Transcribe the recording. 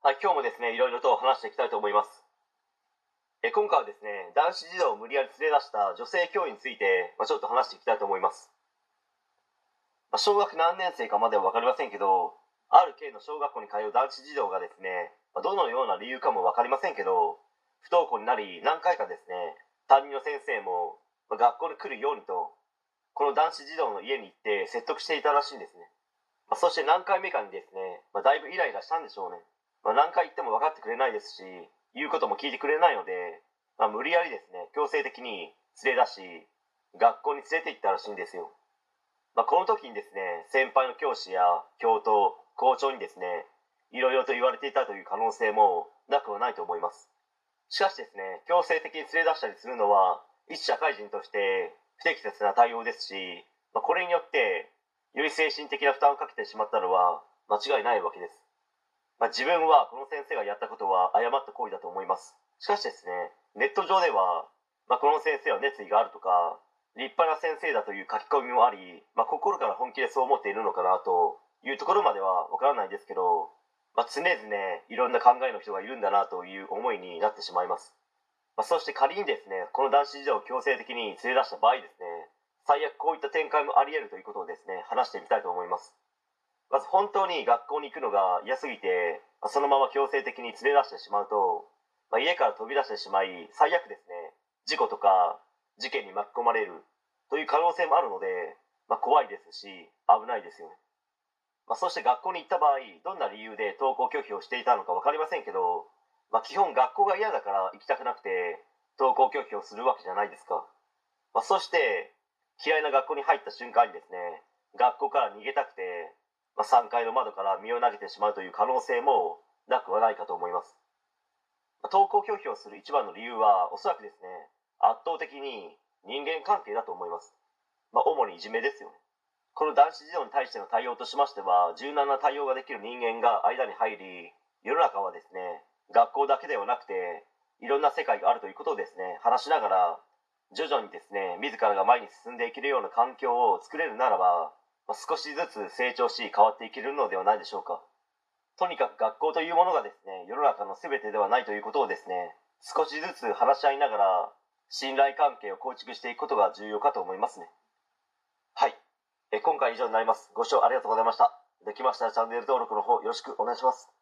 はい、今日もですね、いろいろと話していきたいと思います。え今回はですね、男子児童を無理やり連れ出した女性教員について、まあ、ちょっと話していきたいと思います。まあ、小学何年生かまでは分かりませんけど、ある県の小学校に通う男子児童がですね、まあ、どのような理由かも分かりませんけど、不登校になり何回かですね、担任の先生も、ま、学校に来るようにと、この男子児童の家に行って説得していたらしいんですね。ま、そして何回目かにですね、ま、だいぶイライラしたんでしょうね。まあ、何回言っても分かってくれないですし、言うことも聞いてくれないので、まあ、無理やりですね、強制的に連れ出し、学校に連れて行ったらしいんですよ。まあ、この時にですね、先輩の教師や教頭、校長にですね、いろいろと言われていたという可能性もなくはないと思います。しかしですね、強制的に連れ出したりするのは、一社会人として不適切な対応ですし、まあ、これによってより精神的な負担をかけてしまったのは間違いないわけです。まあ、自分はこの先生がやったことは誤った行為だと思います。しかしですね、ネット上では、まあ、この先生は熱意があるとか、立派な先生だという書き込みもあり、まあ、心から本気でそう思っているのかなというところまではわからないですけど、まあ、常々いろんな考えの人がいるんだなという思いになってしまいます。まあ、そして仮にですね、この男子児童を強制的に連れ出した場合ですね、最悪こういった展開もあり得るということをですね、話してみたいと思います。まず本当に学校に行くのが嫌すぎて、そのまま強制的に連れ出してしまうと、まあ、家から飛び出してしまい、最悪ですね、事故とか事件に巻き込まれるという可能性もあるので、まあ、怖いですし、危ないですよね。まあ、そして学校に行った場合、どんな理由で登校拒否をしていたのか分かりませんけど、まあ、基本学校が嫌だから行きたくなくて、登校拒否をするわけじゃないですか。まあ、そして、嫌いな学校に入った瞬間にですね、学校から逃げたくて、まあ、3階の窓から身を投げてしまうという可能性もなくはないかと思います。まあ、登校拒否をする一番の理由はおそらくですね、圧倒的に人間関係だと思います。まあ、主にいじめですよね。この男子児童に対しての対応としましては、柔軟な対応ができる人間が間に入り、世の中はですね、学校だけではなくて、いろんな世界があるということをですね、話しながら、徐々にですね、自らが前に進んでいけるような環境を作れるならば、少しずつ成長し変わっていけるのではないでしょうか。とにかく学校というものがですね世の中の全てではないということをですね少しずつ話し合いながら信頼関係を構築していくことが重要かと思いますね。はい。え今回以上になります。ご視聴ありがとうございました。できましたらチャンネル登録の方よろしくお願いします。